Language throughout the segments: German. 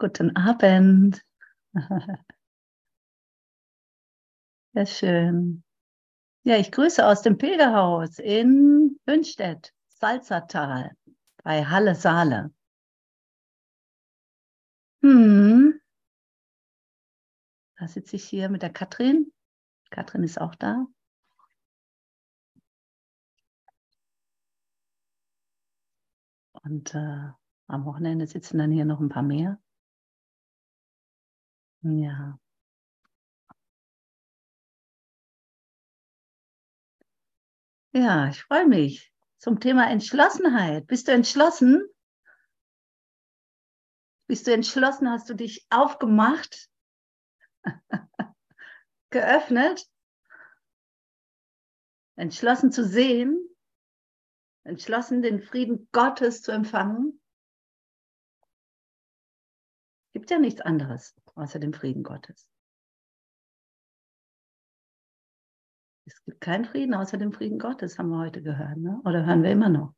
Guten Abend. Sehr schön. Ja, ich grüße aus dem Pilgerhaus in Hünstedt, Salzertal, bei Halle Saale. Hm. Da sitze ich hier mit der Katrin. Katrin ist auch da. Und äh, am Wochenende sitzen dann hier noch ein paar mehr. Ja. Ja, ich freue mich zum Thema Entschlossenheit. Bist du entschlossen? Bist du entschlossen? Hast du dich aufgemacht? Geöffnet? Entschlossen zu sehen? Entschlossen, den Frieden Gottes zu empfangen? Gibt ja nichts anderes außer dem Frieden Gottes. Es gibt keinen Frieden außer dem Frieden Gottes, haben wir heute gehört, ne? oder hören wir immer noch.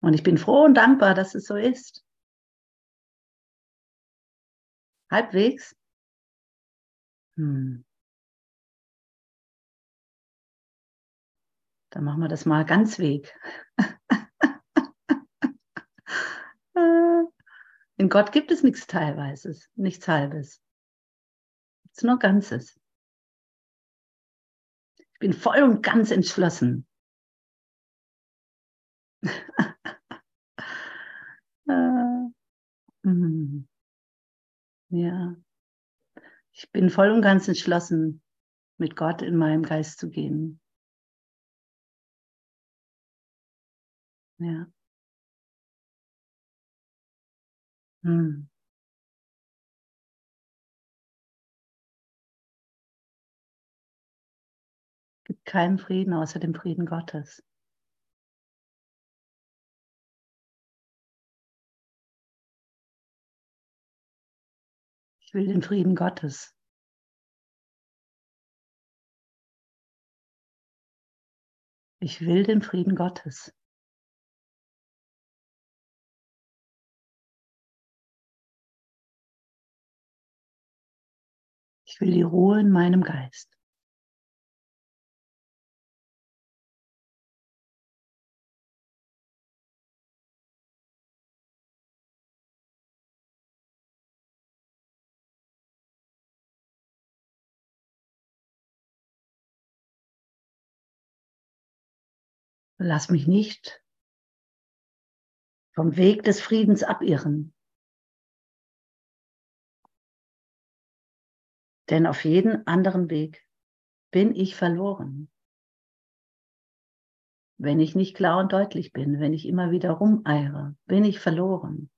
Und ich bin froh und dankbar, dass es so ist. Halbwegs. Hm. Dann machen wir das mal ganz weg. In Gott gibt es nichts Teilweises, nichts Halbes. Es ist nur Ganzes. Ich bin voll und ganz entschlossen. Äh, hm. ja. Ich bin voll und ganz entschlossen, mit Gott in meinem Geist zu gehen. Ja. Hm. gibt keinen Frieden außer dem Frieden Gottes. Ich will den Frieden Gottes. Ich will den Frieden Gottes. Ich will die Ruhe in meinem Geist. Lass mich nicht vom Weg des Friedens abirren. Denn auf jeden anderen Weg bin ich verloren. Wenn ich nicht klar und deutlich bin, wenn ich immer wieder rumeire, bin ich verloren.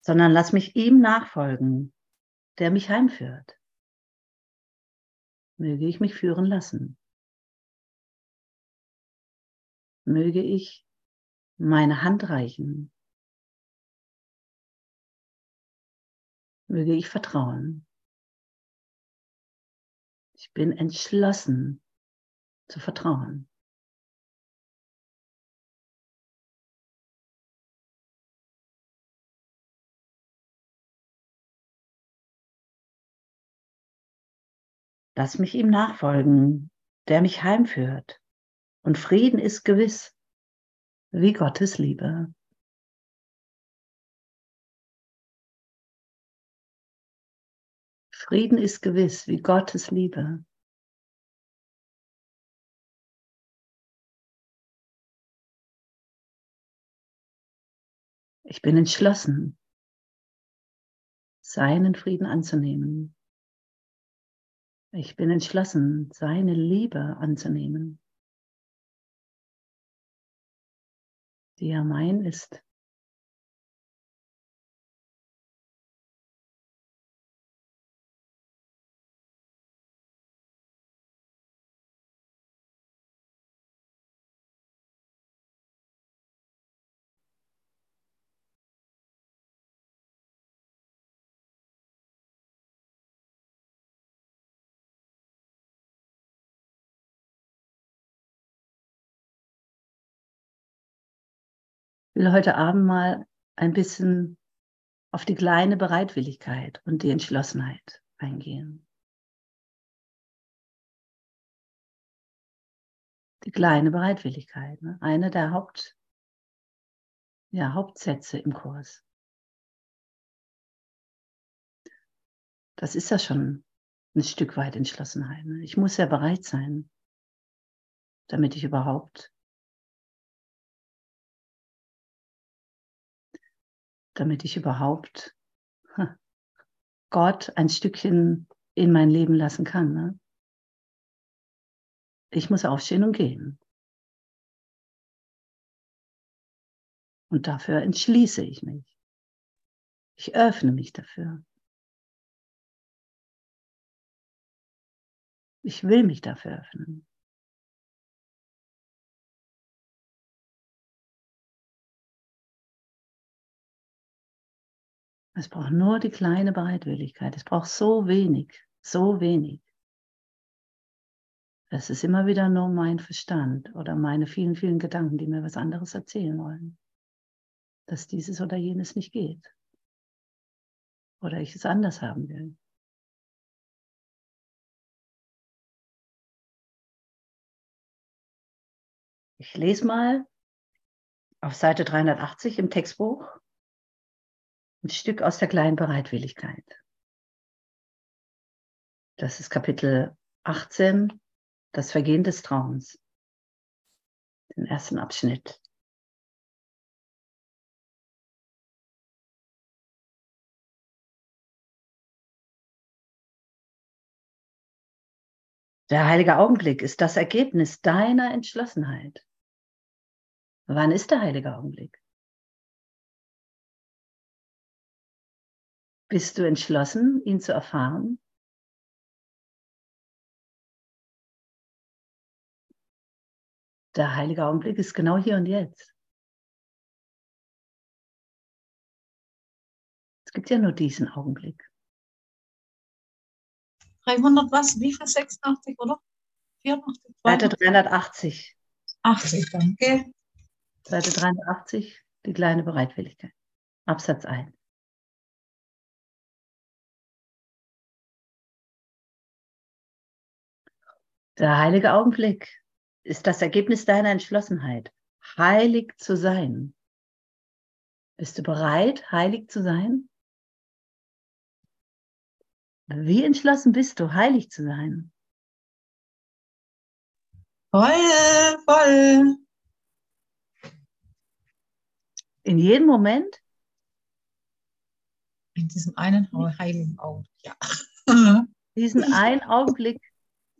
Sondern lass mich ihm nachfolgen, der mich heimführt. Möge ich mich führen lassen. Möge ich meine Hand reichen. Möge ich vertrauen. Ich bin entschlossen zu vertrauen. Lass mich ihm nachfolgen, der mich heimführt. Und Frieden ist gewiss wie Gottes Liebe. Frieden ist gewiss wie Gottes Liebe. Ich bin entschlossen, seinen Frieden anzunehmen. Ich bin entschlossen, seine Liebe anzunehmen. Die ja mein ist. Will heute Abend mal ein bisschen auf die kleine Bereitwilligkeit und die Entschlossenheit eingehen. Die kleine Bereitwilligkeit, ne? eine der Haupt, ja, Hauptsätze im Kurs. Das ist ja schon ein Stück weit Entschlossenheit. Ne? Ich muss ja bereit sein, damit ich überhaupt damit ich überhaupt Gott ein Stückchen in mein Leben lassen kann. Ne? Ich muss aufstehen und gehen. Und dafür entschließe ich mich. Ich öffne mich dafür. Ich will mich dafür öffnen. Es braucht nur die kleine Bereitwilligkeit. Es braucht so wenig, so wenig. Es ist immer wieder nur mein Verstand oder meine vielen, vielen Gedanken, die mir was anderes erzählen wollen. Dass dieses oder jenes nicht geht. Oder ich es anders haben will. Ich lese mal auf Seite 380 im Textbuch ein Stück aus der kleinen Bereitwilligkeit. Das ist Kapitel 18, das Vergehen des Traums. Den ersten Abschnitt. Der heilige Augenblick ist das Ergebnis deiner Entschlossenheit. Wann ist der heilige Augenblick? Bist du entschlossen, ihn zu erfahren? Der heilige Augenblick ist genau hier und jetzt. Es gibt ja nur diesen Augenblick. 300 was? Wie viel? 86 oder? 84? Seite 380. 80, danke. Seite 380, die kleine Bereitwilligkeit. Absatz 1. Der heilige Augenblick ist das Ergebnis deiner Entschlossenheit, heilig zu sein. Bist du bereit, heilig zu sein? Wie entschlossen bist du, heilig zu sein? Voll, voll. In jedem Moment? In diesem einen heiligen Augenblick, ja. Diesen einen Augenblick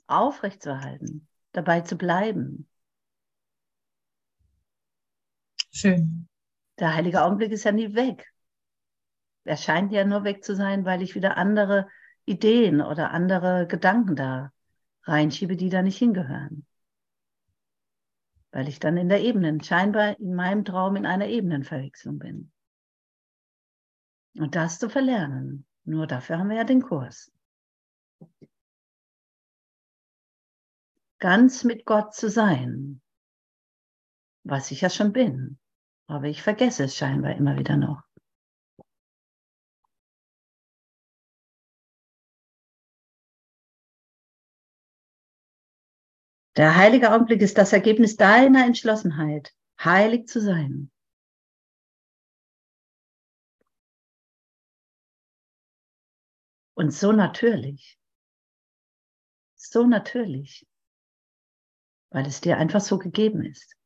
aufrechtzuerhalten, dabei zu bleiben. Schön. Der heilige Augenblick ist ja nie weg. Er scheint ja nur weg zu sein, weil ich wieder andere Ideen oder andere Gedanken da reinschiebe, die da nicht hingehören. Weil ich dann in der Ebene, scheinbar in meinem Traum in einer Ebenenverwechslung bin. Und das zu verlernen, nur dafür haben wir ja den Kurs. Ganz mit Gott zu sein, was ich ja schon bin. Aber ich vergesse es scheinbar immer wieder noch. Der heilige Augenblick ist das Ergebnis deiner Entschlossenheit, heilig zu sein. Und so natürlich. So natürlich weil es dir einfach so gegeben ist.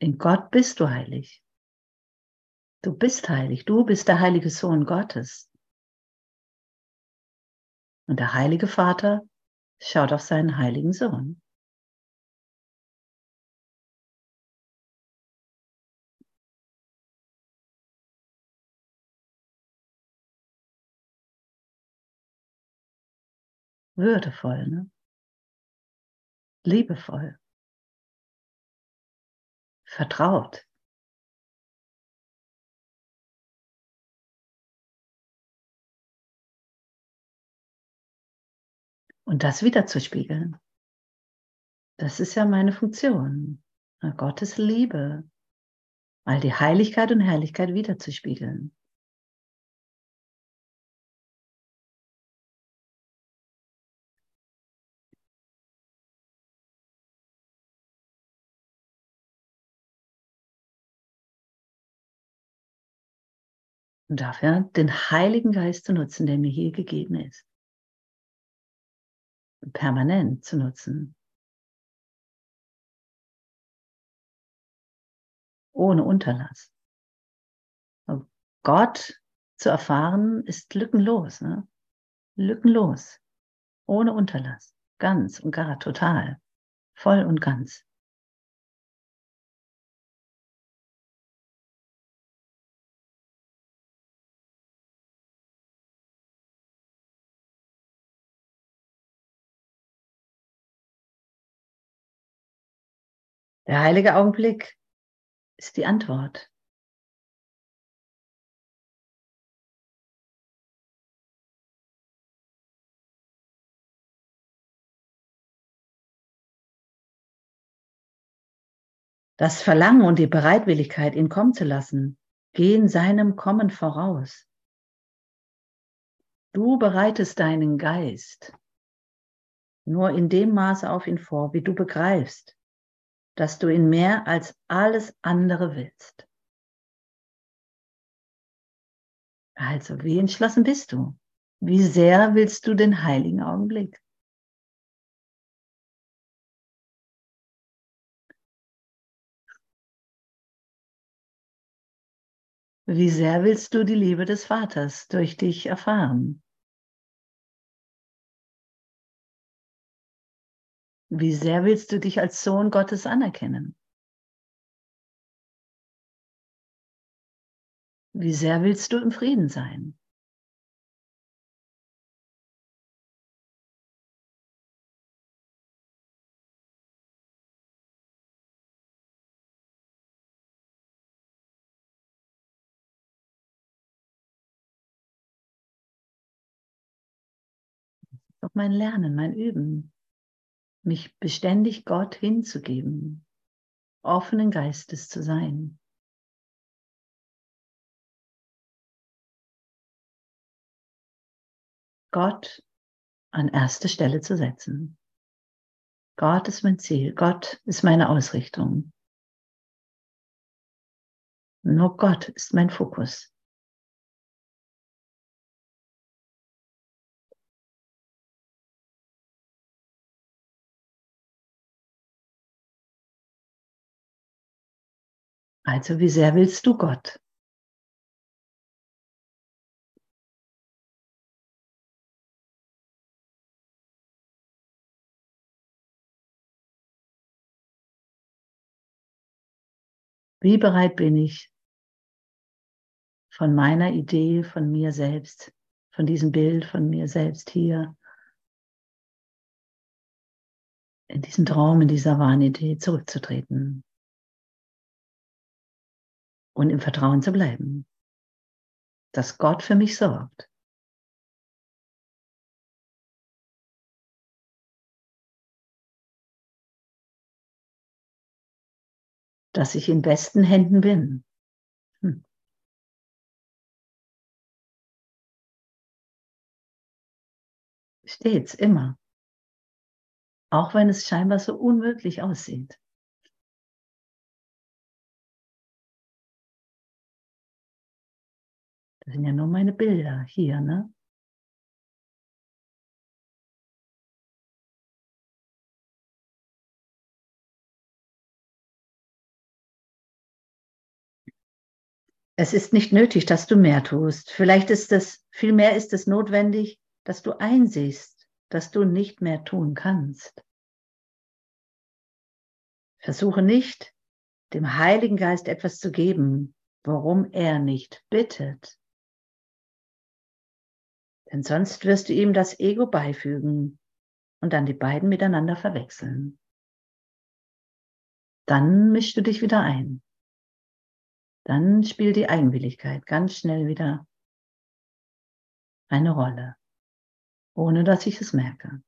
In Gott bist du heilig. Du bist heilig. Du bist der heilige Sohn Gottes. Und der heilige Vater schaut auf seinen heiligen Sohn. Würdevoll, ne? Liebevoll, vertraut. Und das wiederzuspiegeln, das ist ja meine Funktion. Gottes Liebe all die Heiligkeit und Herrlichkeit wiederzuspiegeln. Und dafür den Heiligen Geist zu nutzen, der mir hier gegeben ist. Permanent zu nutzen. Ohne Unterlass. Gott zu erfahren ist lückenlos. Ne? Lückenlos. Ohne Unterlass. Ganz und gar, total. Voll und ganz. Der heilige Augenblick ist die Antwort. Das Verlangen und die Bereitwilligkeit, ihn kommen zu lassen, gehen seinem Kommen voraus. Du bereitest deinen Geist nur in dem Maße auf ihn vor, wie du begreifst, dass du ihn mehr als alles andere willst. Also, wie entschlossen bist du? Wie sehr willst du den heiligen Augenblick? Wie sehr willst du die Liebe des Vaters durch dich erfahren? Wie sehr willst du dich als Sohn Gottes anerkennen? Wie sehr willst du im Frieden sein? Doch mein Lernen, mein Üben, mich beständig Gott hinzugeben, offenen Geistes zu sein. Gott an erste Stelle zu setzen. Gott ist mein Ziel, Gott ist meine Ausrichtung. Nur Gott ist mein Fokus. Also wie sehr willst du Gott? Wie bereit bin ich, von meiner Idee, von mir selbst, von diesem Bild, von mir selbst hier, in diesen Traum, in dieser Wahnidee zurückzutreten und im Vertrauen zu bleiben, dass Gott für mich sorgt. Dass ich in besten Händen bin. Hm. Stets, immer. Auch wenn es scheinbar so unmöglich aussieht. Das sind ja nur meine Bilder hier, ne? Es ist nicht nötig, dass du mehr tust. Vielleicht ist es, vielmehr ist es notwendig, dass du einsiehst, dass du nicht mehr tun kannst. Versuche nicht, dem Heiligen Geist etwas zu geben, worum er nicht bittet. Denn sonst wirst du ihm das Ego beifügen und dann die beiden miteinander verwechseln. Dann mischst du dich wieder ein. Dann spielt die Eigenwilligkeit ganz schnell wieder eine Rolle, ohne dass ich es merke.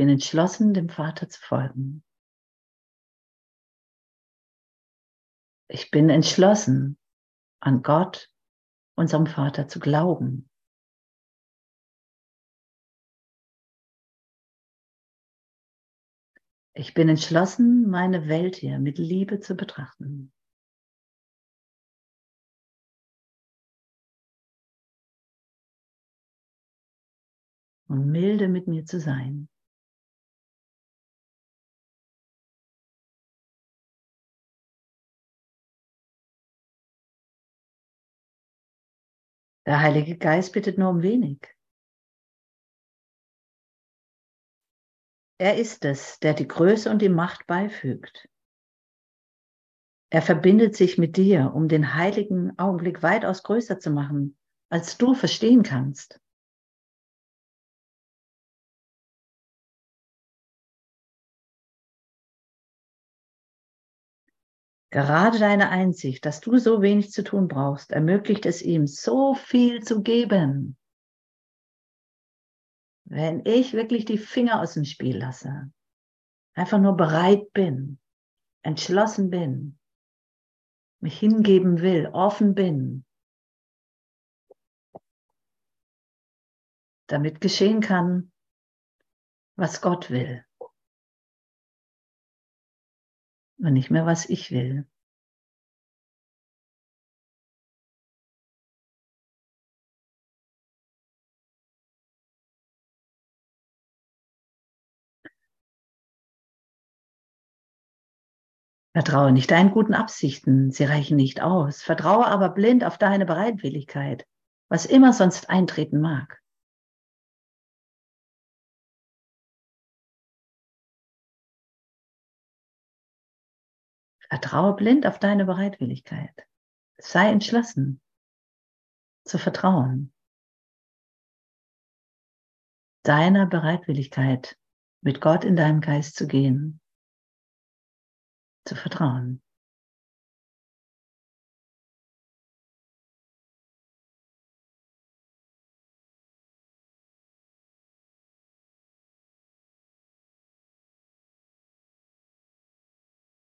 Bin entschlossen, dem Vater zu folgen. Ich bin entschlossen, an Gott, unserem Vater, zu glauben. Ich bin entschlossen, meine Welt hier mit Liebe zu betrachten. Und milde mit mir zu sein. Der Heilige Geist bittet nur um wenig. Er ist es, der die Größe und die Macht beifügt. Er verbindet sich mit dir, um den heiligen Augenblick weitaus größer zu machen, als du verstehen kannst. Gerade deine Einsicht, dass du so wenig zu tun brauchst, ermöglicht es ihm, so viel zu geben. Wenn ich wirklich die Finger aus dem Spiel lasse, einfach nur bereit bin, entschlossen bin, mich hingeben will, offen bin, damit geschehen kann, was Gott will und nicht mehr, was ich will. Vertraue nicht deinen guten Absichten, sie reichen nicht aus. Vertraue aber blind auf deine Bereitwilligkeit, was immer sonst eintreten mag. Vertraue blind auf deine Bereitwilligkeit. Sei entschlossen zu vertrauen. Deiner Bereitwilligkeit, mit Gott in deinem Geist zu gehen, zu vertrauen.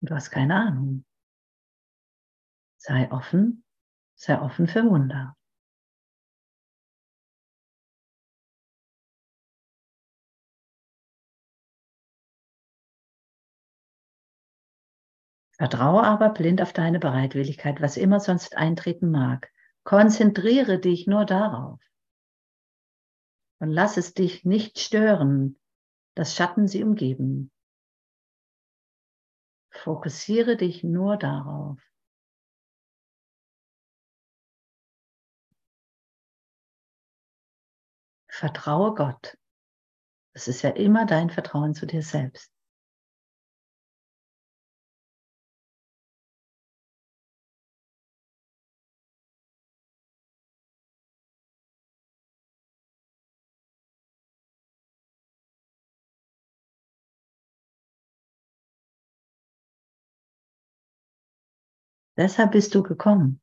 Du hast keine Ahnung. Sei offen, sei offen für Wunder. Vertraue aber blind auf deine Bereitwilligkeit, was immer sonst eintreten mag. Konzentriere dich nur darauf. Und lass es dich nicht stören, dass Schatten sie umgeben. Fokussiere dich nur darauf. Vertraue Gott. Es ist ja immer dein Vertrauen zu dir selbst. Deshalb bist du gekommen.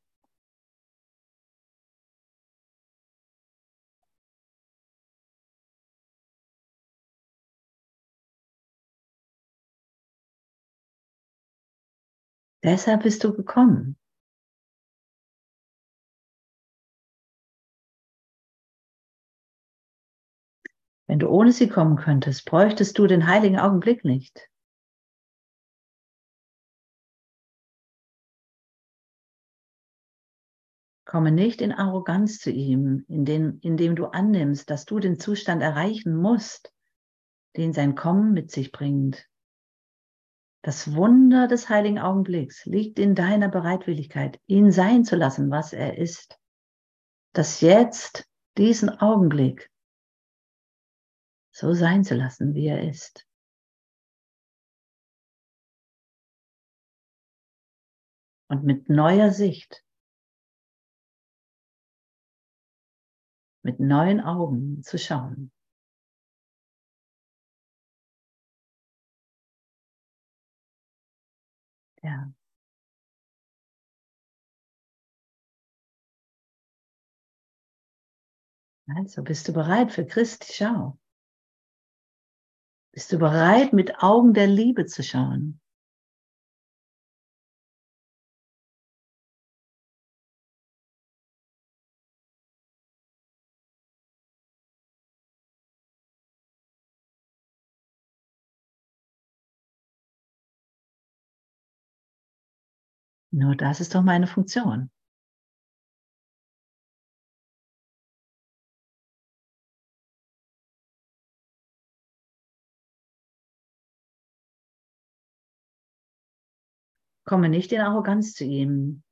Deshalb bist du gekommen. Wenn du ohne sie kommen könntest, bräuchtest du den heiligen Augenblick nicht. Komme nicht in Arroganz zu ihm, indem, indem du annimmst, dass du den Zustand erreichen musst, den sein Kommen mit sich bringt. Das Wunder des heiligen Augenblicks liegt in deiner Bereitwilligkeit, ihn sein zu lassen, was er ist. Das jetzt, diesen Augenblick, so sein zu lassen, wie er ist. Und mit neuer Sicht mit neuen Augen zu schauen. Ja. Also bist du bereit für Christi Schau? Bist du bereit, mit Augen der Liebe zu schauen? Nur das ist doch meine Funktion. Komme nicht in Arroganz zu ihm,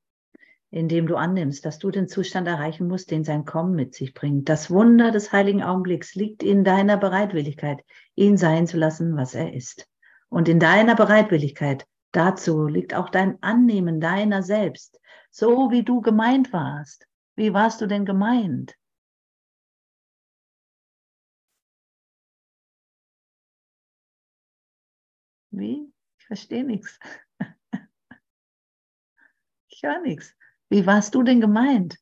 indem du annimmst, dass du den Zustand erreichen musst, den sein Kommen mit sich bringt. Das Wunder des heiligen Augenblicks liegt in deiner Bereitwilligkeit, ihn sein zu lassen, was er ist. Und in deiner Bereitwilligkeit dazu liegt auch dein Annehmen deiner selbst, so wie du gemeint warst. Wie warst du denn gemeint? Wie? Ich verstehe nichts. Ich höre nichts. Wie warst du denn gemeint?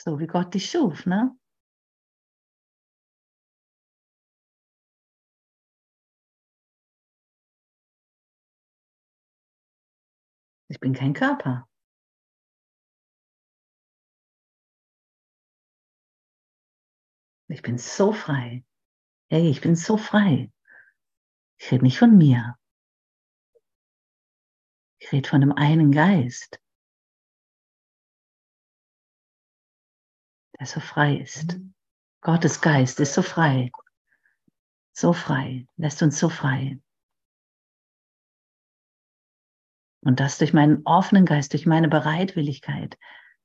So wie Gott dich schuf, ne? Ich bin kein Körper. Ich bin so frei. Hey, ich bin so frei. Ich rede nicht von mir. Ich rede von dem einen Geist, der so frei ist. Gottes Geist ist so frei. So frei. Lässt uns so frei. Und das durch meinen offenen Geist, durch meine Bereitwilligkeit,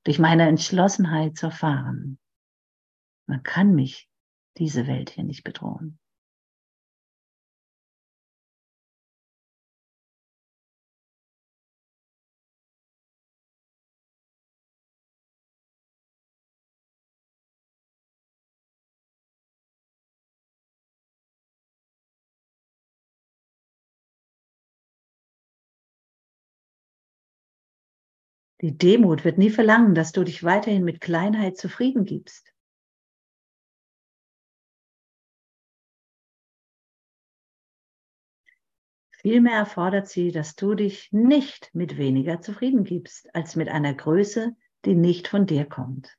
durch meine Entschlossenheit zu erfahren. Man kann mich diese Welt hier nicht bedrohen. Die Demut wird nie verlangen, dass du dich weiterhin mit Kleinheit zufrieden gibst. Vielmehr erfordert sie, dass du dich nicht mit weniger zufrieden gibst, als mit einer Größe, die nicht von dir kommt.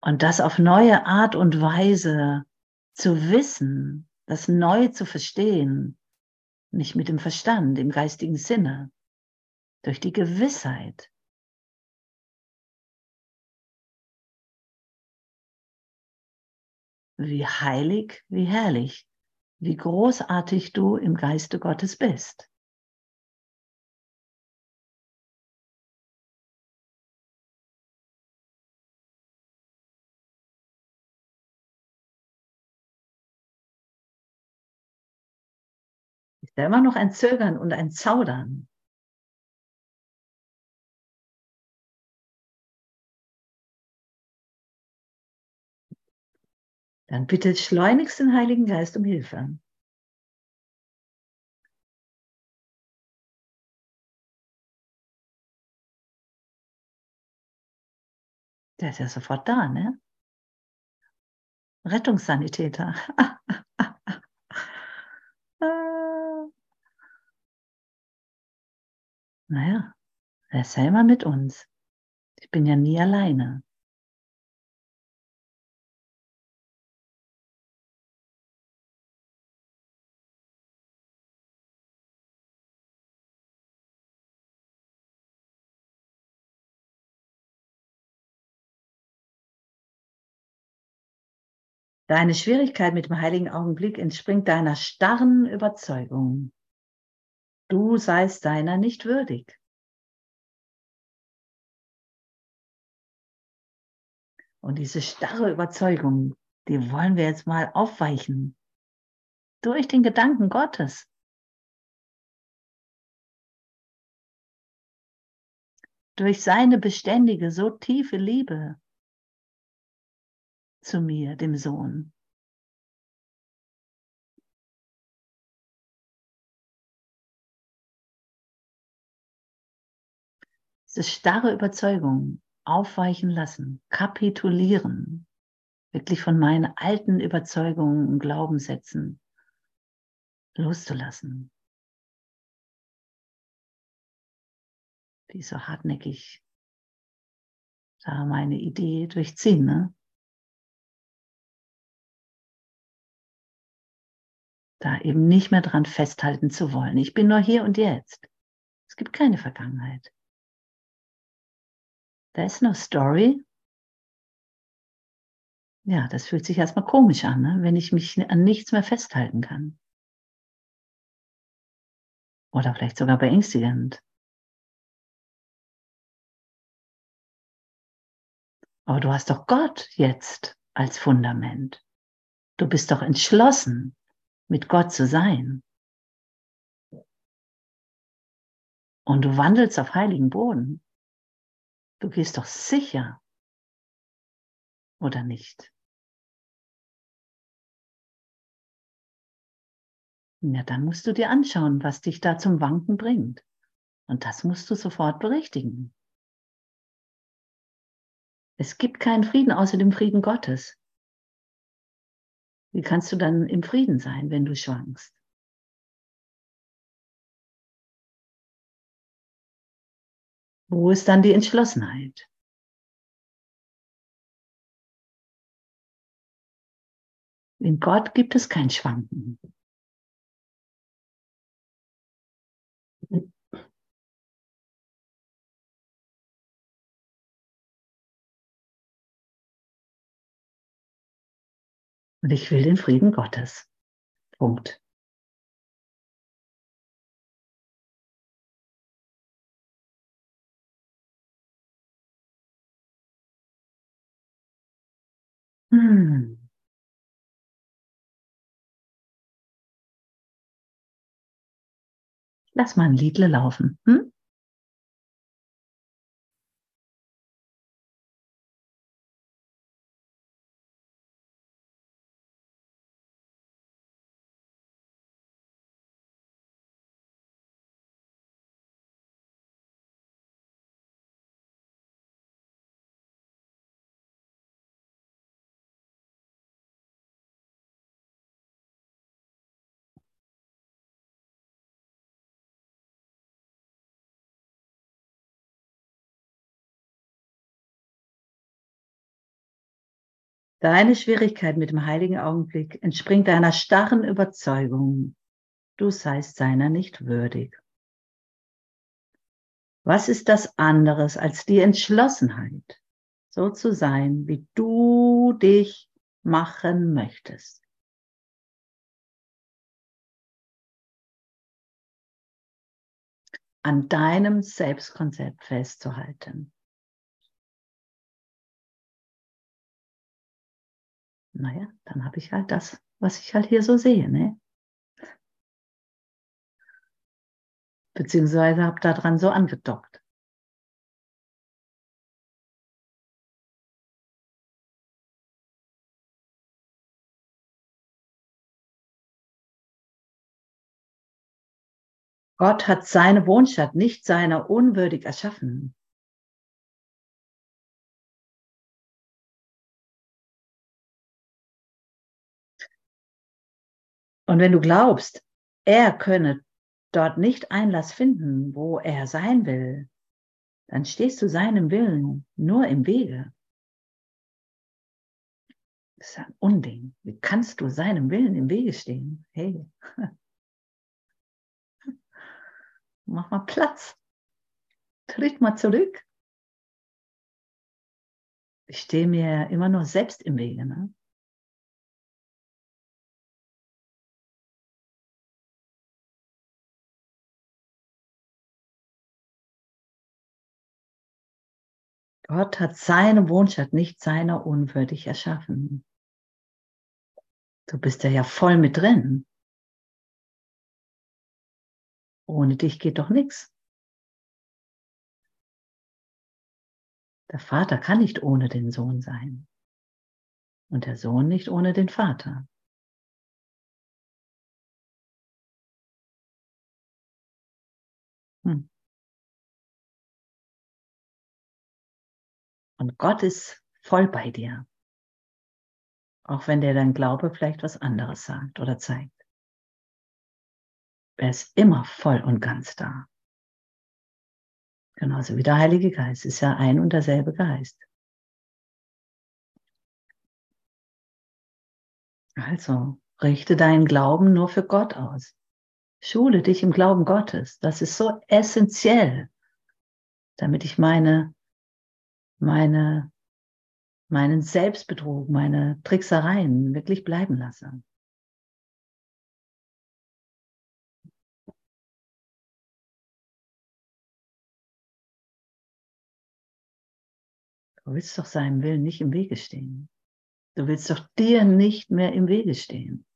Und das auf neue Art und Weise zu wissen, das neu zu verstehen, nicht mit dem Verstand, im geistigen Sinne, durch die Gewissheit, wie heilig, wie herrlich, wie großartig du im Geiste Gottes bist. Da immer noch ein Zögern und ein Zaudern? Dann bitte schleunigst den Heiligen Geist um Hilfe. Der ist ja sofort da, ne? Rettungssanitäter. naja, er ist ja mit uns. Ich bin ja nie alleine. Deine Schwierigkeit mit dem heiligen Augenblick entspringt deiner starren Überzeugung. Du seist deiner nicht würdig. Und diese starre Überzeugung, die wollen wir jetzt mal aufweichen. Durch den Gedanken Gottes. Durch seine beständige, so tiefe Liebe. zu mir, dem Sohn. Diese starre Überzeugung aufweichen lassen, kapitulieren, wirklich von meinen alten Überzeugungen und Glaubenssätzen loszulassen. Die so hartnäckig da meine Idee durchziehen. Ne? Da eben nicht mehr dran festhalten zu wollen. Ich bin nur hier und jetzt. Es gibt keine Vergangenheit. Da ist no story. Ja, das fühlt sich erstmal komisch an, ne? wenn ich mich an nichts mehr festhalten kann. Oder vielleicht sogar beängstigend. Aber du hast doch Gott jetzt als Fundament. Du bist doch entschlossen, mit Gott zu sein. Und du wandelst auf heiligen Boden. Du gehst doch sicher. Oder nicht? Ja, dann musst du dir anschauen, was dich da zum Wanken bringt. Und das musst du sofort berichtigen. Es gibt keinen Frieden außer dem Frieden Gottes. Wie kannst du dann im Frieden sein, wenn du schwankst? Wo ist dann die Entschlossenheit? In Gott gibt es kein Schwanken. Und ich will den Frieden Gottes. Punkt. Hm. Lass mal ein Liedle laufen. Hm? Deine Schwierigkeit mit dem heiligen Augenblick entspringt deiner starren Überzeugung, du seist seiner nicht würdig. Was ist das anderes als die Entschlossenheit, so zu sein, wie du dich machen möchtest? An deinem Selbstkonzept festzuhalten. Naja, dann habe ich halt das, was ich halt hier so sehe, ne? Beziehungsweise habe daran so angedockt. Gott hat seine Wohnstatt nicht seiner unwürdig erschaffen. Und wenn du glaubst, er könne dort nicht Einlass finden, wo er sein will, dann stehst du seinem Willen nur im Wege. Das ist ein Unding. Wie kannst du seinem Willen im Wege stehen? Hey, mach mal Platz. Tritt mal zurück. Ich stehe mir immer nur selbst im Wege. Ne? Gott hat seine Wohnstatt nicht seiner unwürdig erschaffen. Du bist ja voll mit drin. Ohne dich geht doch nichts. Der Vater kann nicht ohne den Sohn sein. Und der Sohn nicht ohne den Vater. Und Gott ist voll bei dir. Auch wenn dir dein Glaube vielleicht was anderes sagt oder zeigt. Er ist immer voll und ganz da. Genauso wie der Heilige Geist ist ja ein und derselbe Geist. Also richte deinen Glauben nur für Gott aus. Schule dich im Glauben Gottes. Das ist so essentiell, damit ich meine, meine, meinen Selbstbetrug, meine Tricksereien wirklich bleiben lasse. Du willst doch seinem Willen nicht im Wege stehen. Du willst doch dir nicht mehr im Wege stehen.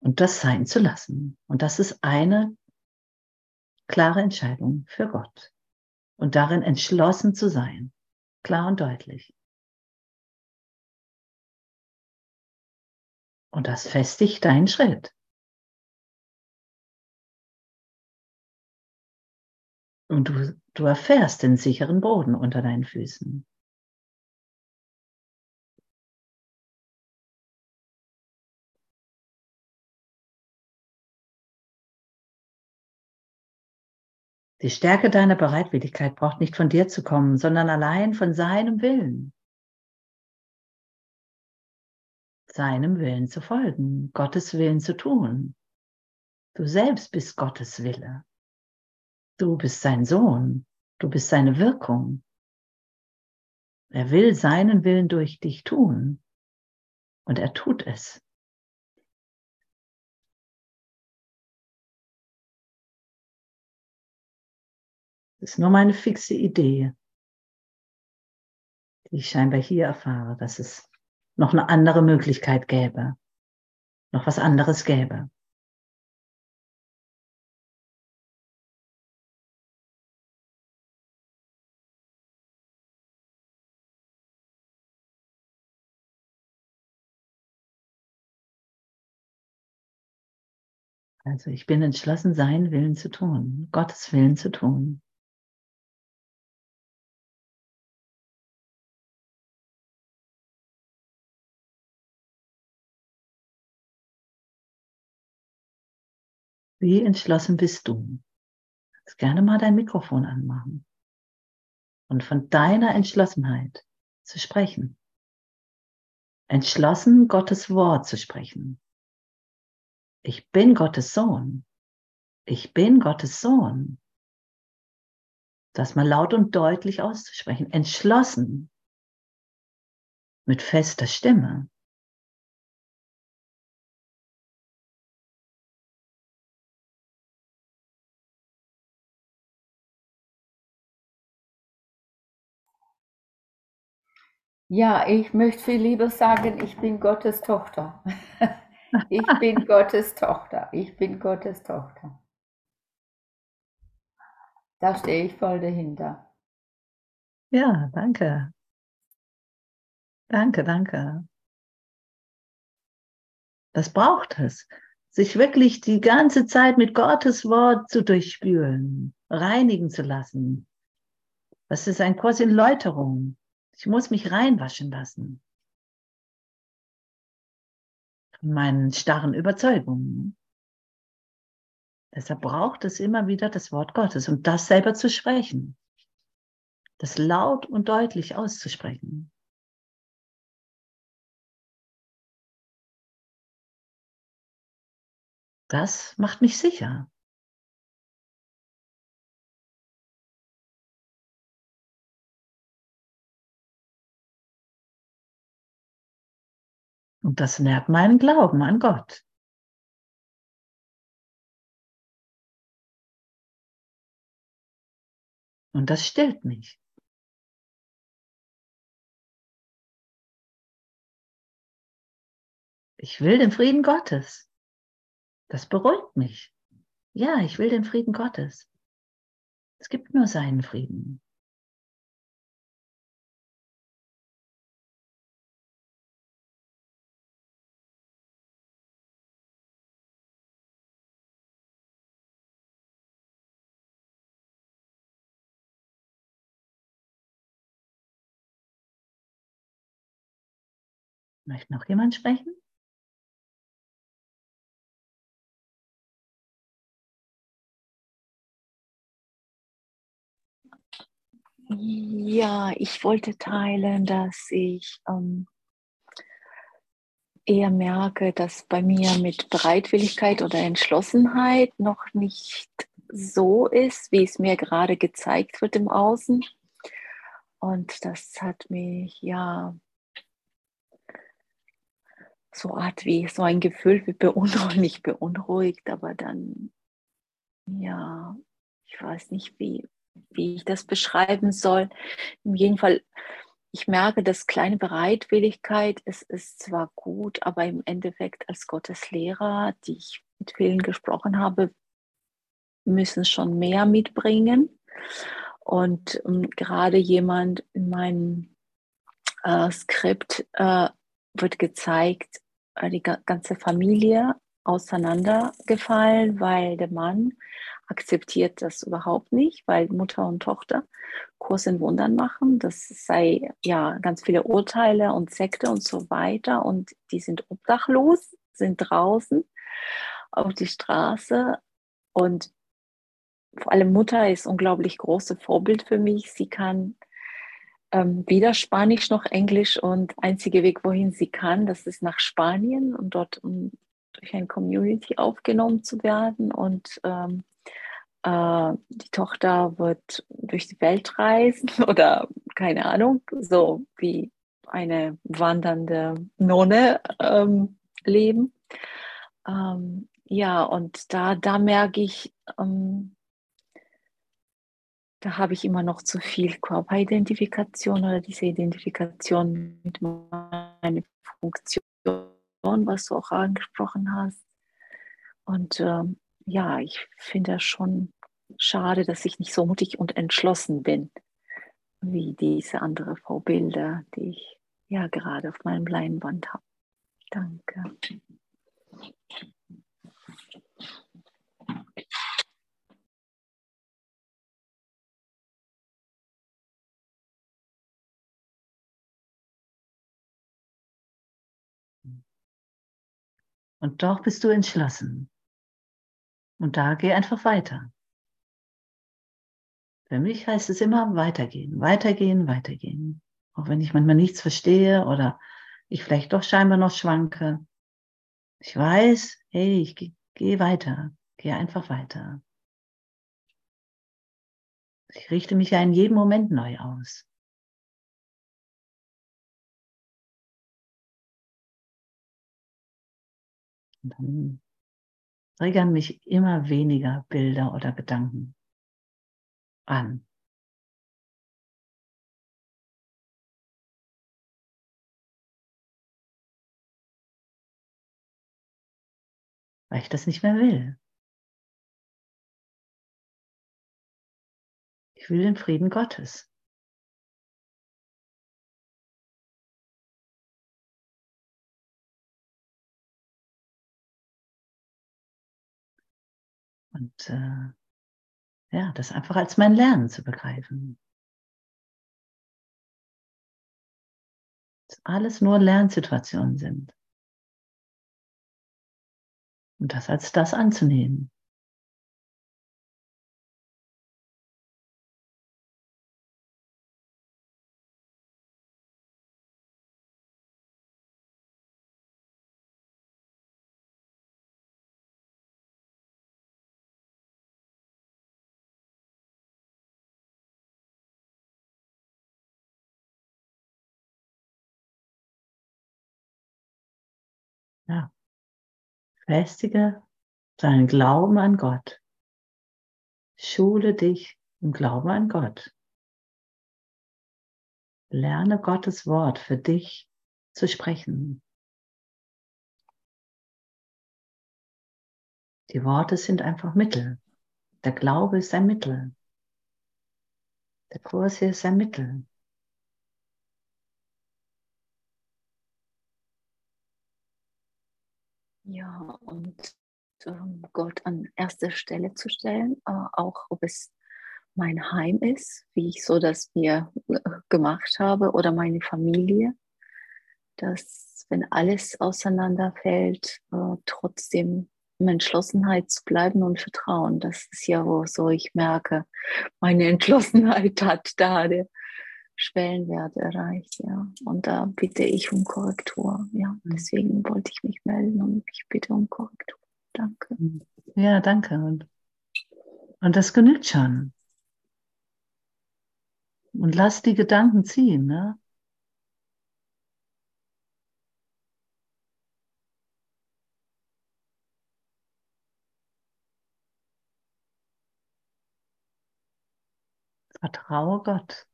Und das sein zu lassen. Und das ist eine klare Entscheidung für Gott. Und darin entschlossen zu sein. Klar und deutlich. Und das festigt deinen Schritt. Und du, du erfährst den sicheren Boden unter deinen Füßen. Die Stärke deiner Bereitwilligkeit braucht nicht von dir zu kommen, sondern allein von seinem Willen. Seinem Willen zu folgen, Gottes Willen zu tun. Du selbst bist Gottes Wille. Du bist sein Sohn. Du bist seine Wirkung. Er will seinen Willen durch dich tun. Und er tut es. Ist nur meine fixe Idee, die ich scheinbar hier erfahre, dass es noch eine andere Möglichkeit gäbe, noch was anderes gäbe. Also ich bin entschlossen, seinen Willen zu tun, Gottes Willen zu tun. Wie entschlossen bist du? Jetzt gerne mal dein Mikrofon anmachen und von deiner Entschlossenheit zu sprechen. Entschlossen, Gottes Wort zu sprechen. Ich bin Gottes Sohn. Ich bin Gottes Sohn. Das mal laut und deutlich auszusprechen. Entschlossen. Mit fester Stimme. Ja, ich möchte viel lieber sagen, ich bin Gottes Tochter. Ich bin Gottes Tochter. Ich bin Gottes Tochter. Da stehe ich voll dahinter. Ja, danke. Danke, danke. Das braucht es, sich wirklich die ganze Zeit mit Gottes Wort zu durchspülen, reinigen zu lassen. Das ist ein Kurs in Läuterung. Ich muss mich reinwaschen lassen von meinen starren Überzeugungen. Deshalb braucht es immer wieder das Wort Gottes und das selber zu sprechen. Das laut und deutlich auszusprechen. Das macht mich sicher. Und das nährt meinen Glauben an Gott. Und das stillt mich. Ich will den Frieden Gottes. Das beruhigt mich. Ja, ich will den Frieden Gottes. Es gibt nur seinen Frieden. Möchte noch jemand sprechen? Ja, ich wollte teilen, dass ich ähm, eher merke, dass bei mir mit Bereitwilligkeit oder Entschlossenheit noch nicht so ist, wie es mir gerade gezeigt wird im Außen. Und das hat mich ja so Art wie so ein Gefühl wie beunruhigt, nicht beunruhigt, aber dann ja, ich weiß nicht, wie, wie ich das beschreiben soll. Im jeden Fall, ich merke, dass kleine Bereitwilligkeit, es ist zwar gut, aber im Endeffekt als Gottes Lehrer, die ich mit vielen gesprochen habe, müssen schon mehr mitbringen. Und um, ähm, gerade jemand in meinem äh, Skript äh, wird gezeigt, die ganze Familie auseinandergefallen, weil der Mann akzeptiert das überhaupt nicht, weil Mutter und Tochter Kurs in Wundern machen. Das sei ja ganz viele Urteile und Sekte und so weiter. Und die sind obdachlos, sind draußen auf die Straße. Und vor allem Mutter ist unglaublich große Vorbild für mich. Sie kann ähm, weder Spanisch noch Englisch und einzige Weg, wohin sie kann, das ist nach Spanien und dort um durch eine Community aufgenommen zu werden. Und ähm, äh, die Tochter wird durch die Welt reisen oder keine Ahnung, so wie eine wandernde Nonne ähm, leben. Ähm, ja, und da, da merke ich, ähm, da habe ich immer noch zu viel Körperidentifikation oder diese Identifikation mit meiner Funktion, was du auch angesprochen hast. Und ähm, ja, ich finde das schon schade, dass ich nicht so mutig und entschlossen bin, wie diese andere Vorbilder, die ich ja gerade auf meinem Leinwand habe. Danke. Und doch bist du entschlossen. Und da geh einfach weiter. Für mich heißt es immer weitergehen, weitergehen, weitergehen. Auch wenn ich manchmal nichts verstehe oder ich vielleicht doch scheinbar noch schwanke. Ich weiß, hey, ich gehe geh weiter, gehe einfach weiter. Ich richte mich ja in jedem Moment neu aus. Und dann triggern mich immer weniger Bilder oder Gedanken an. Weil ich das nicht mehr will. Ich will den Frieden Gottes. Und äh, ja, das einfach als mein Lernen zu begreifen. Dass alles nur Lernsituationen sind. Und das als das anzunehmen. Festige deinen Glauben an Gott. Schule dich im Glauben an Gott. Lerne Gottes Wort für dich zu sprechen. Die Worte sind einfach Mittel. Der Glaube ist ein Mittel. Der Kurs hier ist ein Mittel. Ja, und ähm, Gott an erste Stelle zu stellen, äh, auch ob es mein Heim ist, wie ich so das mir äh, gemacht habe, oder meine Familie. dass wenn alles auseinanderfällt, äh, trotzdem in Entschlossenheit zu bleiben und Vertrauen. Das ist ja, wo so ich merke, meine Entschlossenheit hat da der Schwellenwert erreicht, ja. Und da bitte ich um Korrektur, ja. Mhm. Deswegen wollte ich mich melden und ich bitte um Korrektur. Danke. Ja, danke. Und, und das genügt schon. Und lass die Gedanken ziehen, ne? Vertraue Gott.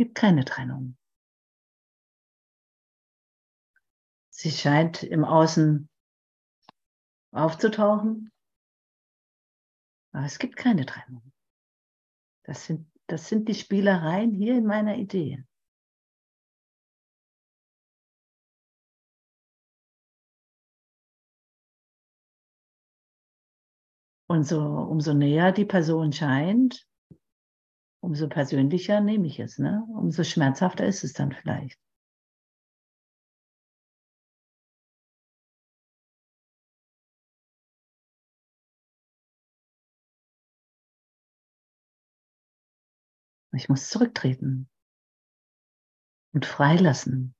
Gibt keine Trennung. Sie scheint im Außen aufzutauchen, aber es gibt keine Trennung. Das sind, das sind die Spielereien hier in meiner Idee. Und so, umso näher die Person scheint, umso persönlicher nehme ich es, ne? umso schmerzhafter ist es dann vielleicht. Ich muss zurücktreten und freilassen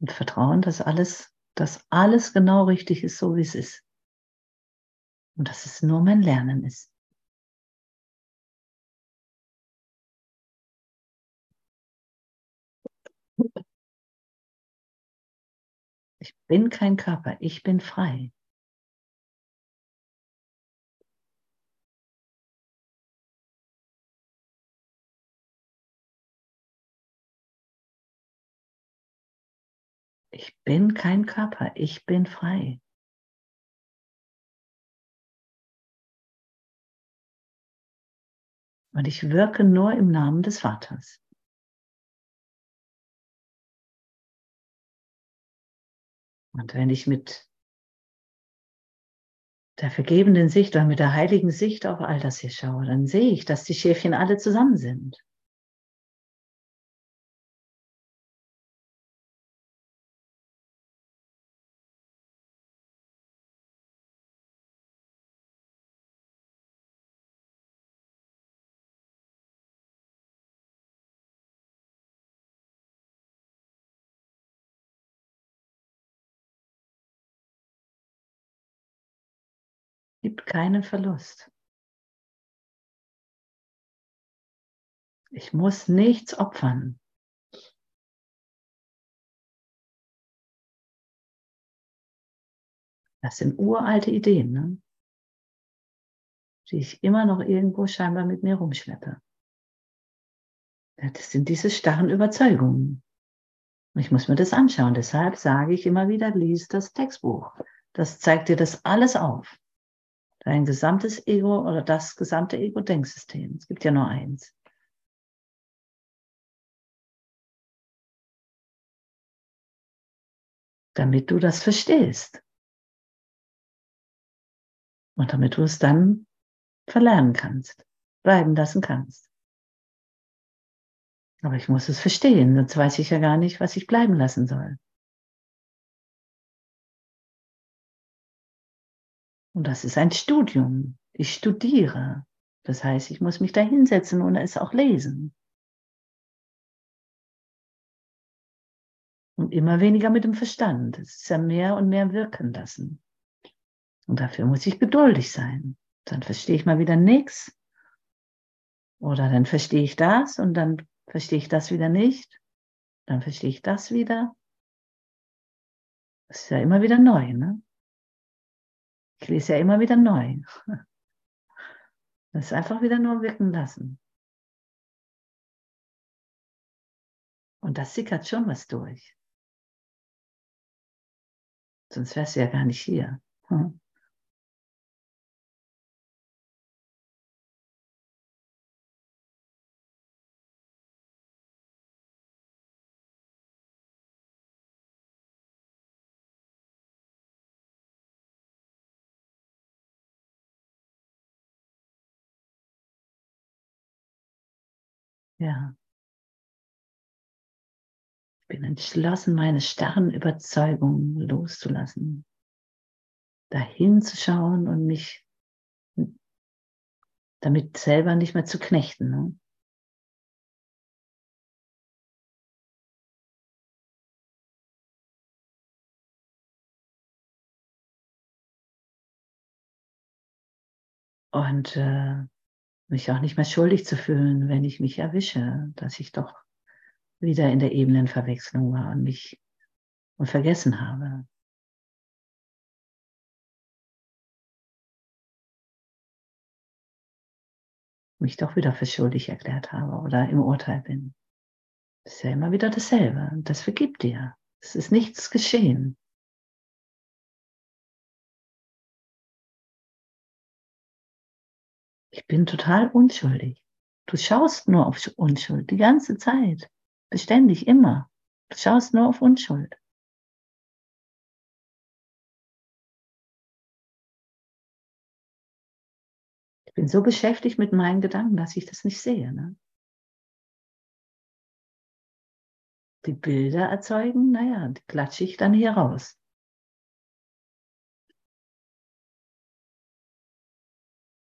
und vertrauen, dass alles, dass alles genau richtig ist, so wie es ist. Und dass es nur mein Lernen ist. Ich bin kein Körper, ich bin frei. Ich bin kein Körper, ich bin frei. Und ich wirke nur im Namen des Vaters. Und wenn ich mit der vergebenden Sicht oder mit der heiligen Sicht auf all das hier schaue, dann sehe ich, dass die Schäfchen alle zusammen sind. Keinen Verlust. Ich muss nichts opfern. Das sind uralte Ideen, ne? die ich immer noch irgendwo scheinbar mit mir rumschleppe. Das sind diese starren Überzeugungen. Ich muss mir das anschauen. Deshalb sage ich immer wieder, lies das Textbuch. Das zeigt dir das alles auf dein gesamtes Ego oder das gesamte Ego-Denksystem. Es gibt ja nur eins. Damit du das verstehst. Und damit du es dann verlernen kannst, bleiben lassen kannst. Aber ich muss es verstehen, sonst weiß ich ja gar nicht, was ich bleiben lassen soll. Und das ist ein Studium. Ich studiere. Das heißt, ich muss mich da hinsetzen und es auch lesen. Und immer weniger mit dem Verstand. Es ist ja mehr und mehr wirken lassen. Und dafür muss ich geduldig sein. Dann verstehe ich mal wieder nichts. Oder dann verstehe ich das und dann verstehe ich das wieder nicht. Dann verstehe ich das wieder. Das ist ja immer wieder neu, ne? Ich lese ja immer wieder neu. Das ist einfach wieder nur wirken lassen. Und das sickert schon was durch. Sonst wärst du ja gar nicht hier. Hm. Ja. Ich bin entschlossen, meine starren Überzeugungen loszulassen. Dahin zu schauen und mich damit selber nicht mehr zu knechten. Ne? Und äh, mich auch nicht mehr schuldig zu fühlen, wenn ich mich erwische, dass ich doch wieder in der Ebenenverwechslung war und mich und vergessen habe. Mich doch wieder für schuldig erklärt habe oder im Urteil bin. Das ist ja immer wieder dasselbe. Das vergibt dir. Es ist nichts geschehen. Ich bin total unschuldig. Du schaust nur auf Unschuld die ganze Zeit. Beständig, immer. Du schaust nur auf Unschuld. Ich bin so beschäftigt mit meinen Gedanken, dass ich das nicht sehe. Ne? Die Bilder erzeugen, naja, die klatsche ich dann hier raus.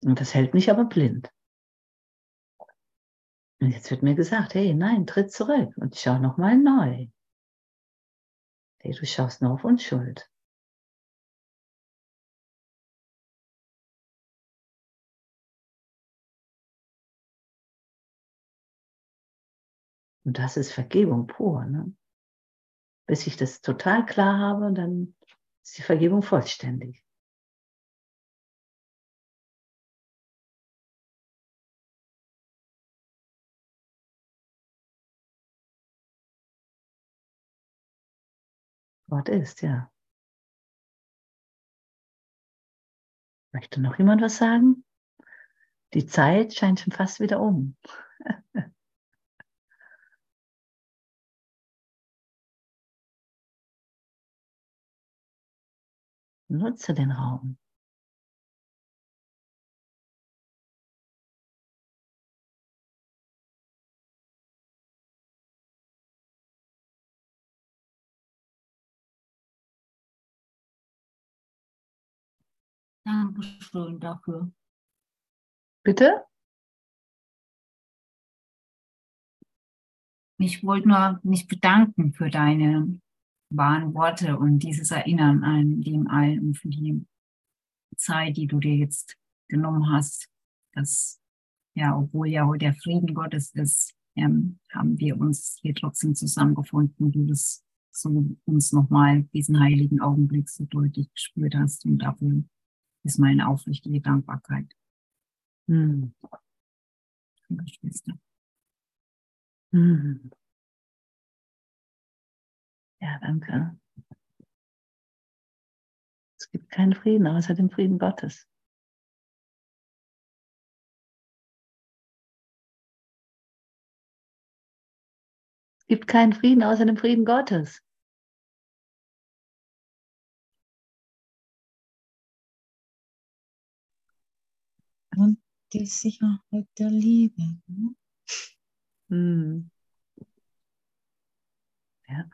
Und das hält mich aber blind. Und jetzt wird mir gesagt, hey, nein, tritt zurück und schau nochmal neu. Hey, du schaust nur auf Unschuld. Und das ist Vergebung pur. Ne? Bis ich das total klar habe, dann ist die Vergebung vollständig. Gott ist, ja. Möchte noch jemand was sagen? Die Zeit scheint schon fast wieder um. Nutze den Raum. Dankeschön dafür. Bitte? Ich wollte nur mich bedanken für deine wahren Worte und dieses Erinnern an dem All und für die Zeit, die du dir jetzt genommen hast. Dass, ja, obwohl ja heute der Frieden Gottes ist, ähm, haben wir uns hier trotzdem zusammengefunden, du das so uns nochmal diesen heiligen Augenblick so deutlich gespürt hast und dafür ist meine aufrichtige Dankbarkeit. Hm. Geschwister. Hm. Ja, danke. Es gibt keinen Frieden außer dem Frieden Gottes. Es gibt keinen Frieden außer dem Frieden Gottes. Und die Sicherheit der Liebe. Ne? Hm. Ja.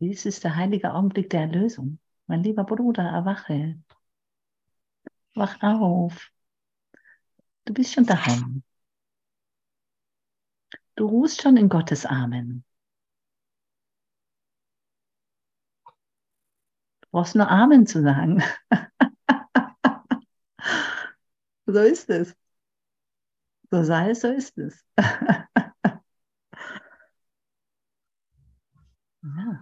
Dies ist der heilige Augenblick der Erlösung. Mein lieber Bruder, erwache. Wach auf. Du bist schon daheim. Du ruhst schon in Gottes Armen. brauchst nur Amen zu sagen. so ist es. So sei es, so ist es. ja.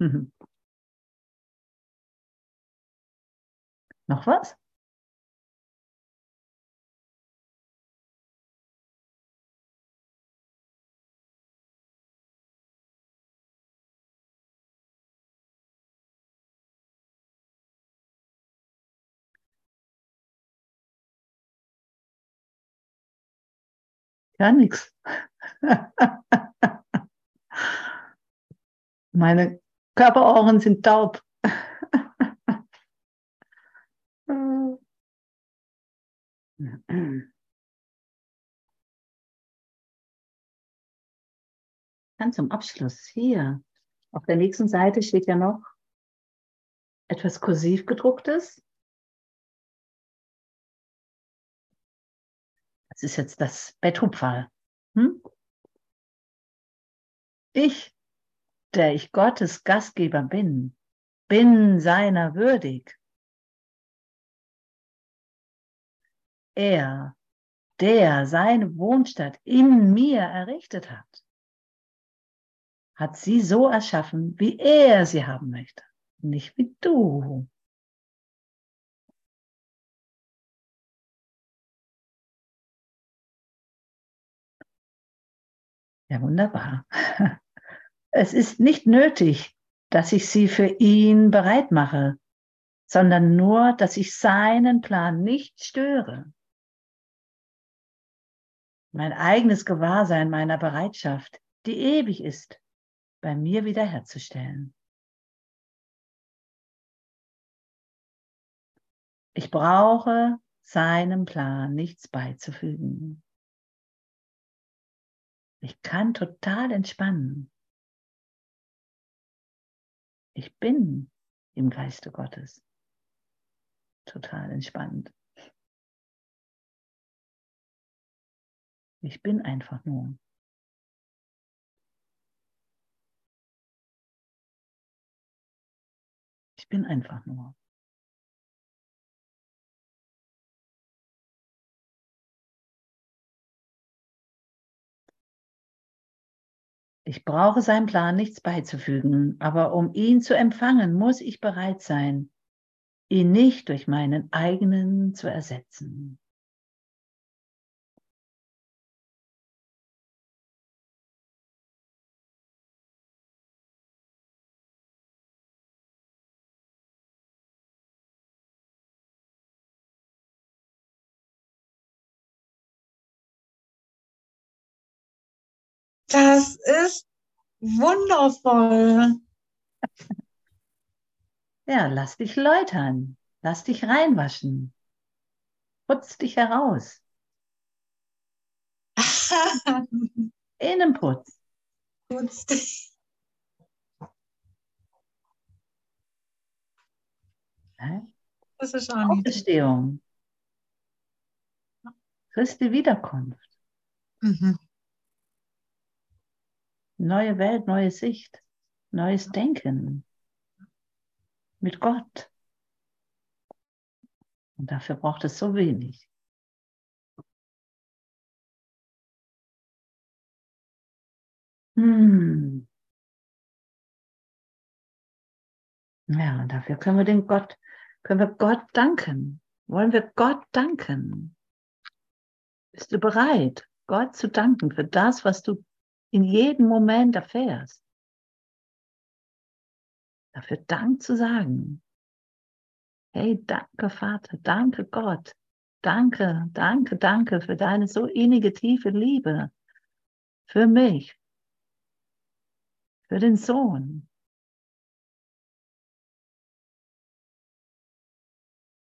Mm-hmm. Noch was? Ja, nichts. Meine Körperohren sind taub. Dann zum Abschluss hier. Auf der nächsten Seite steht ja noch etwas kursiv gedrucktes. Das ist jetzt das Betthupferl. Hm? Ich, der ich Gottes Gastgeber bin, bin seiner würdig. Er, der seine Wohnstadt in mir errichtet hat, hat sie so erschaffen, wie er sie haben möchte, nicht wie du. Ja, wunderbar. Es ist nicht nötig, dass ich sie für ihn bereit mache, sondern nur, dass ich seinen Plan nicht störe. Mein eigenes Gewahrsein meiner Bereitschaft, die ewig ist, bei mir wiederherzustellen. Ich brauche seinem Plan nichts beizufügen. Ich kann total entspannen. Ich bin im Geiste Gottes. Total entspannt. Ich bin einfach nur. Ich bin einfach nur. Ich brauche seinem Plan nichts beizufügen, aber um ihn zu empfangen, muss ich bereit sein, ihn nicht durch meinen eigenen zu ersetzen. Das ist wundervoll. Ja, lass dich läutern, lass dich reinwaschen, putz dich heraus. Innenputz. Putz dich. Das ist auch nicht. Auferstehung. Christi Wiederkunft. Mhm. Neue Welt, neue Sicht, neues Denken mit Gott. Und dafür braucht es so wenig. Hm. Ja, und dafür können wir den Gott, können wir Gott danken. Wollen wir Gott danken? Bist du bereit, Gott zu danken für das, was du in jedem Moment erfährst? Dafür Dank zu sagen. Hey, danke Vater, danke Gott, danke, danke, danke für deine so innige, tiefe Liebe für mich, für den Sohn,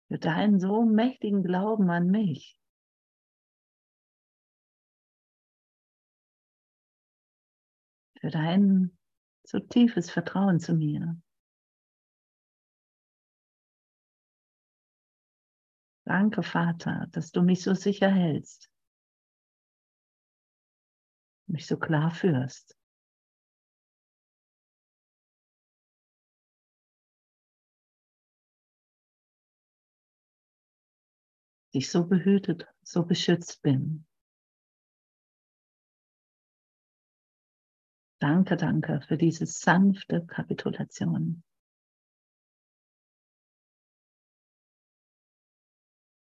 für deinen so mächtigen Glauben an mich. Für dein so tiefes Vertrauen zu mir. Danke, Vater, dass du mich so sicher hältst, mich so klar führst. Ich so behütet, so beschützt bin. Danke, danke für diese sanfte Kapitulation.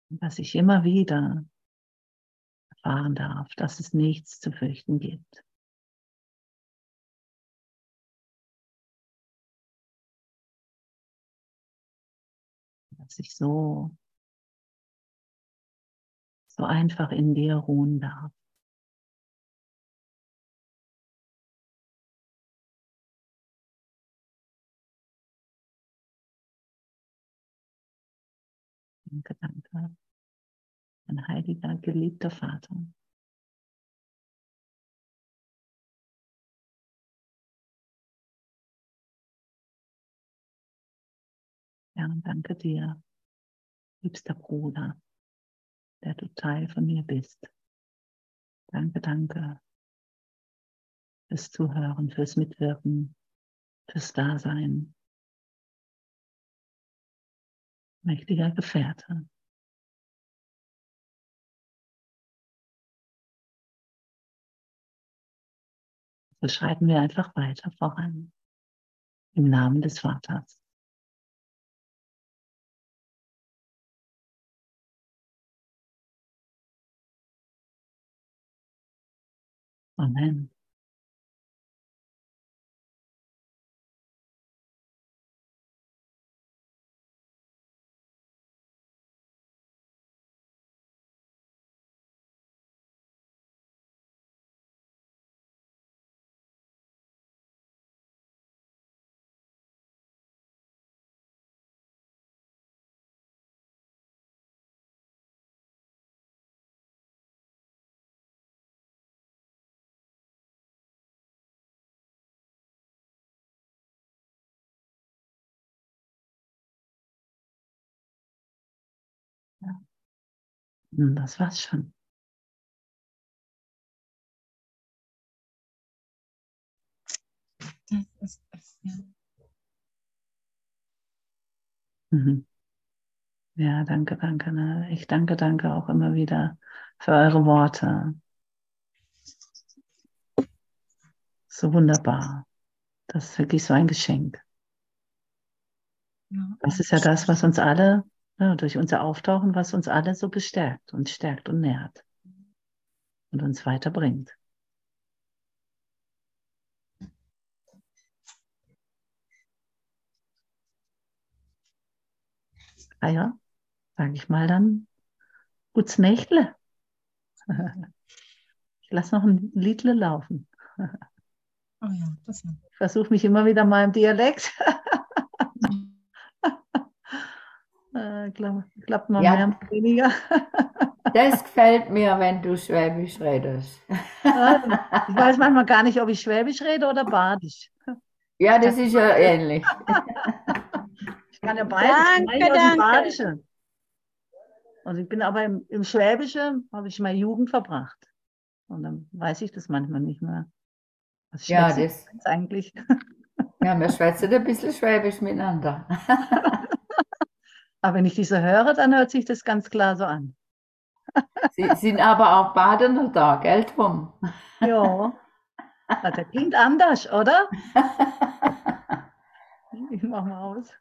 Was ich immer wieder erfahren darf, dass es nichts zu fürchten gibt. Dass ich so, so einfach in dir ruhen darf. Danke, danke. Ein heiliger, geliebter Vater. Ja, danke dir, liebster Bruder, der du Teil von mir bist. Danke, danke fürs Zuhören, fürs Mitwirken, fürs Dasein. Mächtiger Gefährte. So schreiten wir einfach weiter voran. Im Namen des Vaters. Amen. Hm, das war's schon. Das ist es, ja. Mhm. Ja, danke, danke. Ne? Ich danke, danke auch immer wieder für eure Worte. So wunderbar. Das ist wirklich so ein Geschenk. Ja, Das ist ja das, was uns alle, ja, durch unser Auftauchen, was uns alle so bestärkt und stärkt und nährt und uns weiterbringt. Ah ja, sage ich mal dann, gut's Nächtle. Ich lasse noch ein Liedle laufen. Oh ja, das. Ich versuche mich immer wieder mal im Dialekt. äh, klappt, klappt mal Ja. mehr, mal weniger. Das gefällt mir, wenn du Schwäbisch redest. Ja, ich weiß manchmal gar nicht, ob ich Schwäbisch rede oder Badisch. Ja, das ist ja ähnlich. Ich kann ja beides. Danke, ich danke. Badischen. Und ich bin aber im, im Schwäbischen, habe ich meine Jugend verbracht. Und dann weiß ich das manchmal nicht mehr. Was Ja, das- jetzt eigentlich? Ja, wir schwätzen ein bisschen Schwäbisch miteinander. Aber wenn ich diese höre, dann hört sich das ganz klar so an. Sie sind aber auch Badener da, gell, Tom? Ja. Der klingt anders, oder? Ich mach mal aus.